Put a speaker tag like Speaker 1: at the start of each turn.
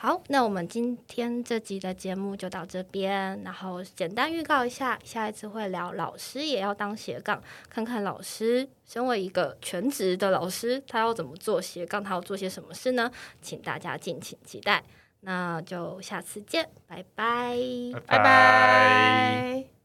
Speaker 1: 好那我们今天这集的节目就到这边然后简单预告一下下一次会聊老师也要当斜杠看看老师身为一个全职的老师他要怎么做斜杠他要做些什么事呢？请大家敬请期待。那就下次见拜拜。
Speaker 2: 拜拜。